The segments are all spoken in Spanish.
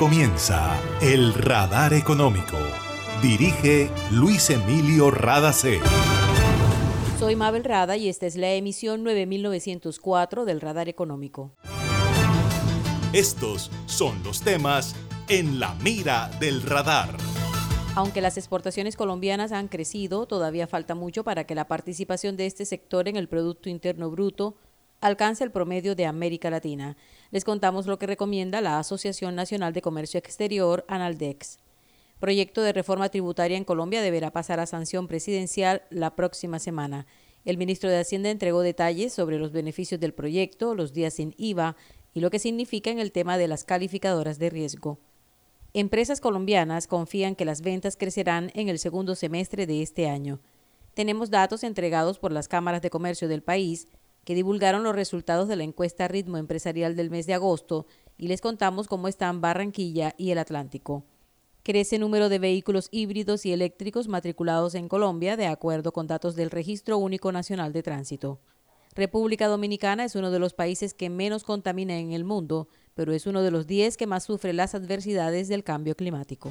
comienza El Radar Económico. Dirige Luis Emilio Radacé. Soy Mabel Rada y esta es la emisión 9904 del Radar Económico. Estos son los temas en la mira del radar. Aunque las exportaciones colombianas han crecido, todavía falta mucho para que la participación de este sector en el Producto Interno Bruto alcance el promedio de América Latina. Les contamos lo que recomienda la Asociación Nacional de Comercio Exterior, Analdex. Proyecto de reforma tributaria en Colombia deberá pasar a sanción presidencial la próxima semana. El ministro de Hacienda entregó detalles sobre los beneficios del proyecto, los días sin IVA y lo que significa en el tema de las calificadoras de riesgo. Empresas colombianas confían que las ventas crecerán en el segundo semestre de este año. Tenemos datos entregados por las cámaras de comercio del país que divulgaron los resultados de la encuesta Ritmo Empresarial del mes de agosto y les contamos cómo están Barranquilla y el Atlántico. Crece el número de vehículos híbridos y eléctricos matriculados en Colombia de acuerdo con datos del Registro Único Nacional de Tránsito. República Dominicana es uno de los países que menos contamina en el mundo, pero es uno de los 10 que más sufre las adversidades del cambio climático.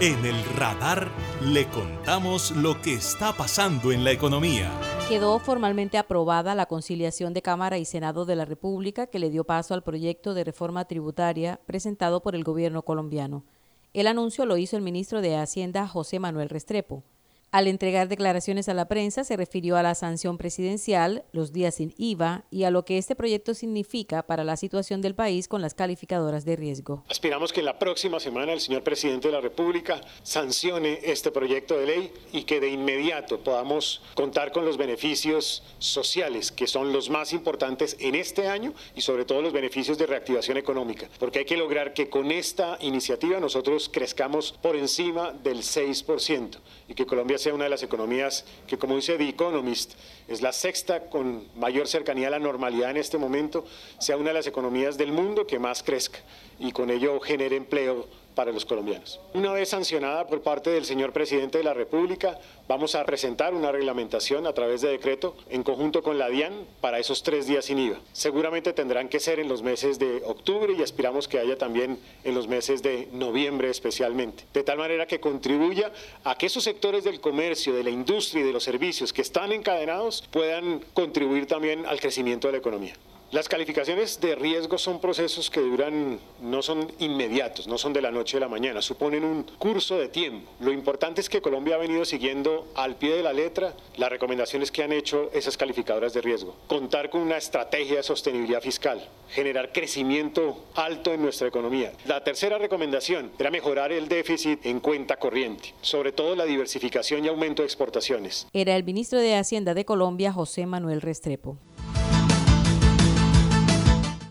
En el radar le contamos lo que está pasando en la economía. Quedó formalmente aprobada la conciliación de Cámara y Senado de la República que le dio paso al proyecto de reforma tributaria presentado por el gobierno colombiano. El anuncio lo hizo el ministro de Hacienda José Manuel Restrepo. Al entregar declaraciones a la prensa, se refirió a la sanción presidencial, los días sin IVA y a lo que este proyecto significa para la situación del país con las calificadoras de riesgo. Aspiramos que en la próxima semana el señor presidente de la República sancione este proyecto de ley y que de inmediato podamos contar con los beneficios sociales, que son los más importantes en este año y sobre todo los beneficios de reactivación económica, porque hay que lograr que con esta iniciativa nosotros crezcamos por encima del 6% y que Colombia sea una de las economías que, como dice The Economist, es la sexta con mayor cercanía a la normalidad en este momento, sea una de las economías del mundo que más crezca y con ello genere empleo para los colombianos. Una vez sancionada por parte del señor presidente de la República, vamos a presentar una reglamentación a través de decreto en conjunto con la DIAN para esos tres días sin IVA. Seguramente tendrán que ser en los meses de octubre y aspiramos que haya también en los meses de noviembre especialmente. De tal manera que contribuya a que esos sectores del comercio, de la industria y de los servicios que están encadenados puedan contribuir también al crecimiento de la economía. Las calificaciones de riesgo son procesos que duran, no son inmediatos, no son de la noche a la mañana, suponen un curso de tiempo. Lo importante es que Colombia ha venido siguiendo al pie de la letra las recomendaciones que han hecho esas calificadoras de riesgo. Contar con una estrategia de sostenibilidad fiscal, generar crecimiento alto en nuestra economía. La tercera recomendación era mejorar el déficit en cuenta corriente, sobre todo la diversificación y aumento de exportaciones. Era el ministro de Hacienda de Colombia, José Manuel Restrepo.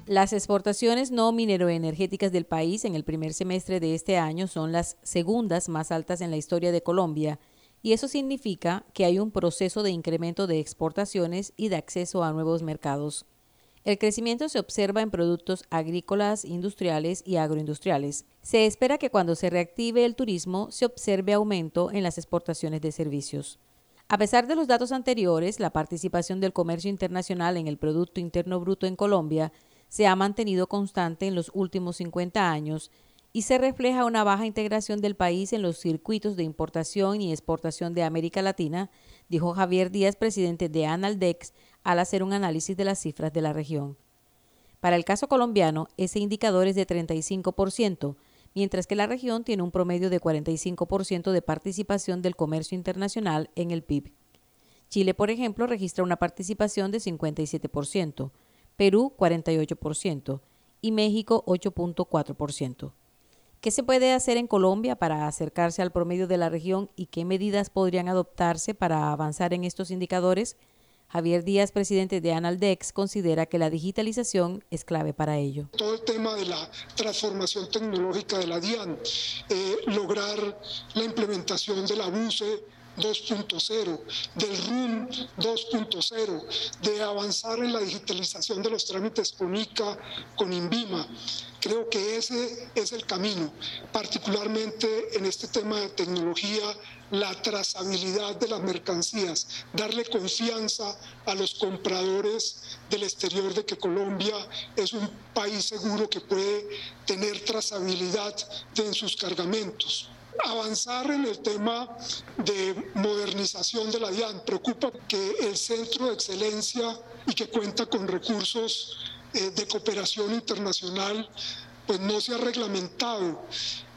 Las exportaciones no mineroenergéticas del país en el primer semestre de este año son las segundas más altas en la historia de Colombia y eso significa que hay un proceso de incremento de exportaciones y de acceso a nuevos mercados. El crecimiento se observa en productos agrícolas, industriales y agroindustriales. Se espera que cuando se reactive el turismo se observe aumento en las exportaciones de servicios. A pesar de los datos anteriores, la participación del comercio internacional en el Producto Interno Bruto en Colombia se ha mantenido constante en los últimos 50 años y se refleja una baja integración del país en los circuitos de importación y exportación de América Latina, dijo Javier Díaz, presidente de Analdex, al hacer un análisis de las cifras de la región. Para el caso colombiano, ese indicador es de 35%, mientras que la región tiene un promedio de 45% de participación del comercio internacional en el PIB. Chile, por ejemplo, registra una participación de 57%, Perú 48% y México 8.4%. ¿Qué se puede hacer en Colombia para acercarse al promedio de la región y qué medidas podrían adoptarse para avanzar en estos indicadores? Javier Díaz, presidente de Analdex, considera que la digitalización es clave para ello. Todo el tema de la transformación tecnológica de la DIAN, eh, lograr la implementación de la BUCE 2.0, del RUM 2.0, de avanzar en la digitalización de los trámites con ICA, con INVIMA. Creo que ese es el camino, particularmente en este tema de tecnología, la trazabilidad de las mercancías, darle confianza a los compradores del exterior de que Colombia es un país seguro que puede tener trazabilidad en sus cargamentos avanzar en el tema de modernización de la DIAN. Preocupa que el centro de excelencia y que cuenta con recursos eh, de cooperación internacional pues no se ha reglamentado,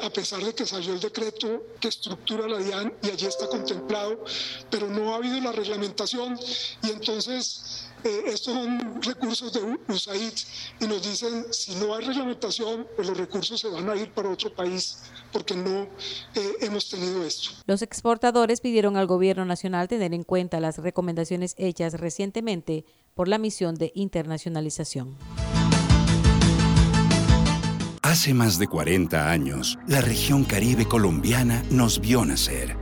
a pesar de que salió el decreto que estructura la DIAN y allí está contemplado, pero no ha habido la reglamentación y entonces eh, estos son recursos de USAID y nos dicen si no hay reglamentación, pues los recursos se van a ir para otro país porque no eh, hemos tenido esto. Los exportadores pidieron al gobierno nacional tener en cuenta las recomendaciones hechas recientemente por la misión de internacionalización. Hace más de 40 años, la región caribe colombiana nos vio nacer.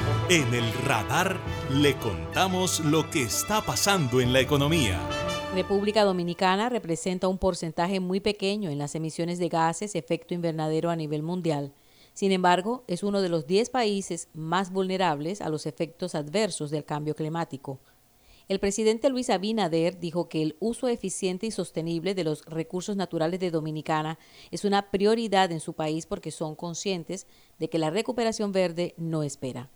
En el radar le contamos lo que está pasando en la economía. República Dominicana representa un porcentaje muy pequeño en las emisiones de gases efecto invernadero a nivel mundial. Sin embargo, es uno de los 10 países más vulnerables a los efectos adversos del cambio climático. El presidente Luis Abinader dijo que el uso eficiente y sostenible de los recursos naturales de Dominicana es una prioridad en su país porque son conscientes de que la recuperación verde no espera.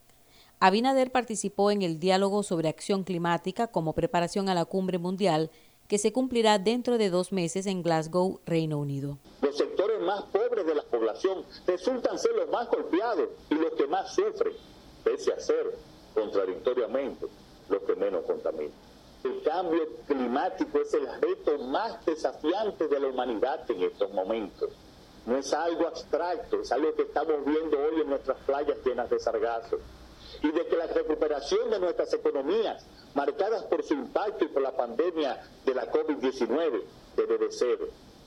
Abinader participó en el diálogo sobre acción climática como preparación a la cumbre mundial que se cumplirá dentro de dos meses en Glasgow, Reino Unido. Los sectores más pobres de la población resultan ser los más golpeados y los que más sufren, pese a ser, contradictoriamente, los que menos contaminan. El cambio climático es el reto más desafiante de la humanidad en estos momentos. No es algo abstracto, es algo que estamos viendo hoy en nuestras playas llenas de sargazo. Y de que la recuperación de nuestras economías, marcadas por su impacto y por la pandemia de la COVID-19, debe de ser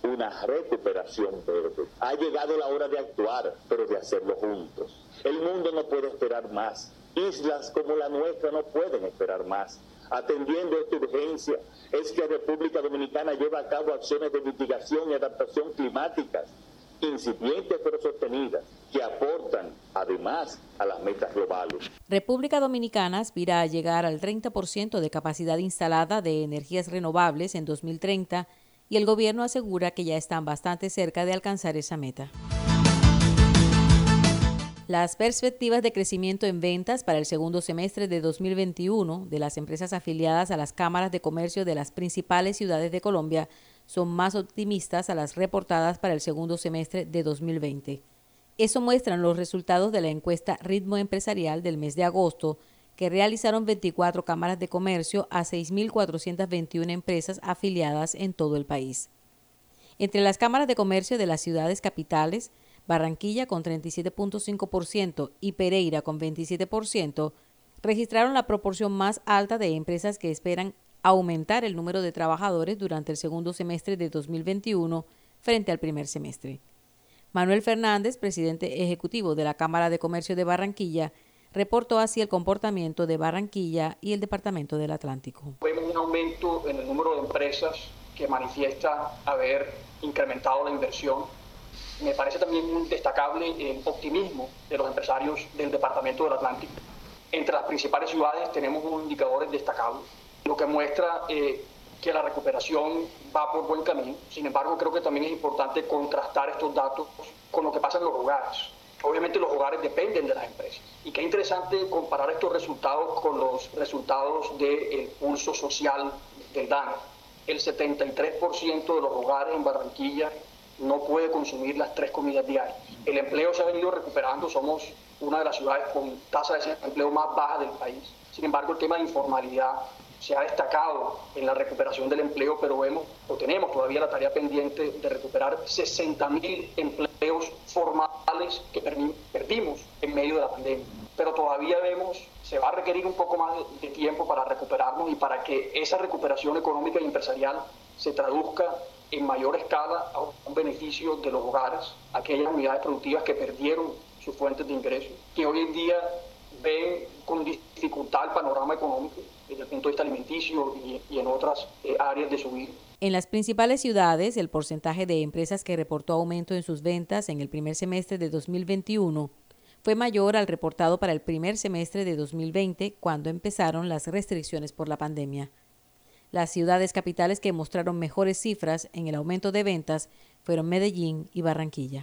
una recuperación verde. Ha llegado la hora de actuar, pero de hacerlo juntos. El mundo no puede esperar más. Islas como la nuestra no pueden esperar más. Atendiendo esta urgencia, es que República Dominicana lleva a cabo acciones de mitigación y adaptación climáticas, incipientes pero sostenidas, que aportan además a las metas globales. República Dominicana aspira a llegar al 30% de capacidad instalada de energías renovables en 2030 y el gobierno asegura que ya están bastante cerca de alcanzar esa meta. Las perspectivas de crecimiento en ventas para el segundo semestre de 2021 de las empresas afiliadas a las cámaras de comercio de las principales ciudades de Colombia son más optimistas a las reportadas para el segundo semestre de 2020. Eso muestran los resultados de la encuesta Ritmo Empresarial del mes de agosto, que realizaron 24 cámaras de comercio a 6.421 empresas afiliadas en todo el país. Entre las cámaras de comercio de las ciudades capitales, Barranquilla con 37.5% y Pereira con 27%, registraron la proporción más alta de empresas que esperan aumentar el número de trabajadores durante el segundo semestre de 2021 frente al primer semestre. Manuel Fernández, presidente ejecutivo de la Cámara de Comercio de Barranquilla, reportó así el comportamiento de Barranquilla y el Departamento del Atlántico. Vemos un aumento en el número de empresas que manifiesta haber incrementado la inversión me parece también muy destacable el optimismo de los empresarios del Departamento del Atlántico. Entre las principales ciudades tenemos unos indicadores destacables, lo que muestra eh, que la recuperación va por buen camino. Sin embargo, creo que también es importante contrastar estos datos con lo que pasa en los hogares. Obviamente los hogares dependen de las empresas. Y qué interesante comparar estos resultados con los resultados del pulso social del DANE. El 73% de los hogares en Barranquilla no puede consumir las tres comidas diarias. El empleo se ha venido recuperando, somos una de las ciudades con tasa de desempleo más baja del país. Sin embargo, el tema de informalidad se ha destacado en la recuperación del empleo, pero vemos o tenemos todavía la tarea pendiente de recuperar 60.000 empleos formales que perdimos en medio de la pandemia. Pero todavía vemos, se va a requerir un poco más de tiempo para recuperarnos y para que esa recuperación económica y empresarial se traduzca en mayor escala a un beneficio de los hogares, aquellas unidades productivas que perdieron sus fuentes de ingresos, que hoy en día ven con dificultad el panorama económico desde el punto de vista alimenticio y, en otras eh, áreas de su vida. En las principales ciudades, el porcentaje de empresas que reportó aumento en sus ventas en el primer semestre de 2021 fue mayor al reportado para el primer semestre de 2020, cuando empezaron las restricciones por la pandemia. Las ciudades capitales que mostraron mejores cifras en el aumento de ventas fueron Medellín y Barranquilla.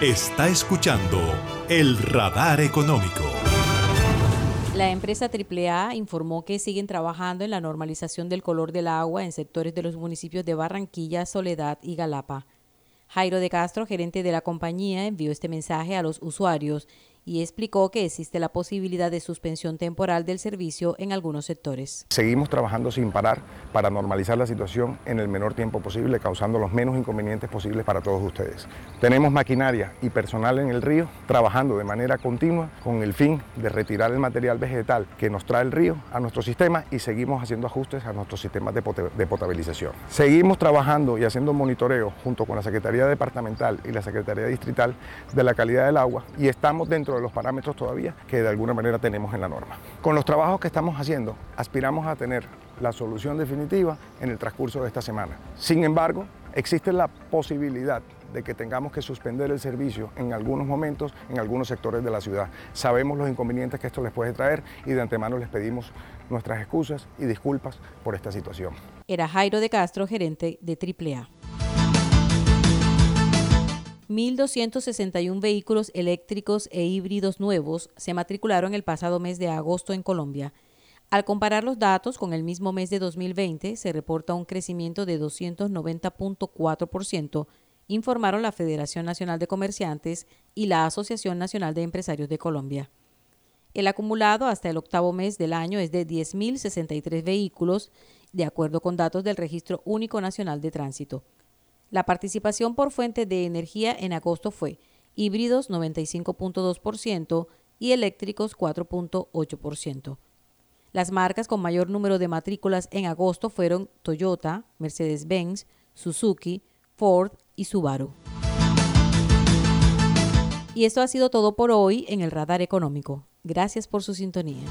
Está escuchando el radar económico. La empresa AAA informó que siguen trabajando en la normalización del color del agua en sectores de los municipios de Barranquilla, Soledad y Galapa. Jairo de Castro, gerente de la compañía, envió este mensaje a los usuarios y explicó que existe la posibilidad de suspensión temporal del servicio en algunos sectores. Seguimos trabajando sin parar para normalizar la situación en el menor tiempo posible, causando los menos inconvenientes posibles para todos ustedes. Tenemos maquinaria y personal en el río trabajando de manera continua con el fin de retirar el material vegetal que nos trae el río a nuestro sistema y seguimos haciendo ajustes a nuestros sistemas de, potabilización. Seguimos trabajando y haciendo monitoreo junto con la Secretaría Departamental y la Secretaría Distrital de la calidad del agua y estamos de los parámetros todavía que de alguna manera tenemos en la norma. Con los trabajos que estamos haciendo, aspiramos a tener la solución definitiva en el transcurso de esta semana. Sin embargo, existe la posibilidad de que tengamos que suspender el servicio en algunos momentos en algunos sectores de la ciudad. Sabemos los inconvenientes que esto les puede traer y de antemano les pedimos nuestras excusas y disculpas por esta situación. Era Jairo de Castro, gerente de AAA. 1.261 vehículos eléctricos e híbridos nuevos se matricularon el pasado mes de agosto en Colombia, Al comparar los datos con el mismo mes de 2020, se reporta un crecimiento de 290.4%, informaron la Federación Nacional de Comerciantes y la Asociación Nacional de Empresarios de Colombia. El acumulado hasta el octavo mes del año es de 10.063 vehículos, de acuerdo con datos del Registro Único Nacional de Tránsito. La participación por fuente de energía en agosto fue híbridos 95.2% y eléctricos 4.8%. Las marcas con mayor número de matrículas en agosto fueron Toyota, Mercedes-Benz, Suzuki, Ford y Subaru. Y esto ha sido todo por hoy en el Radar Económico. Gracias por su sintonía.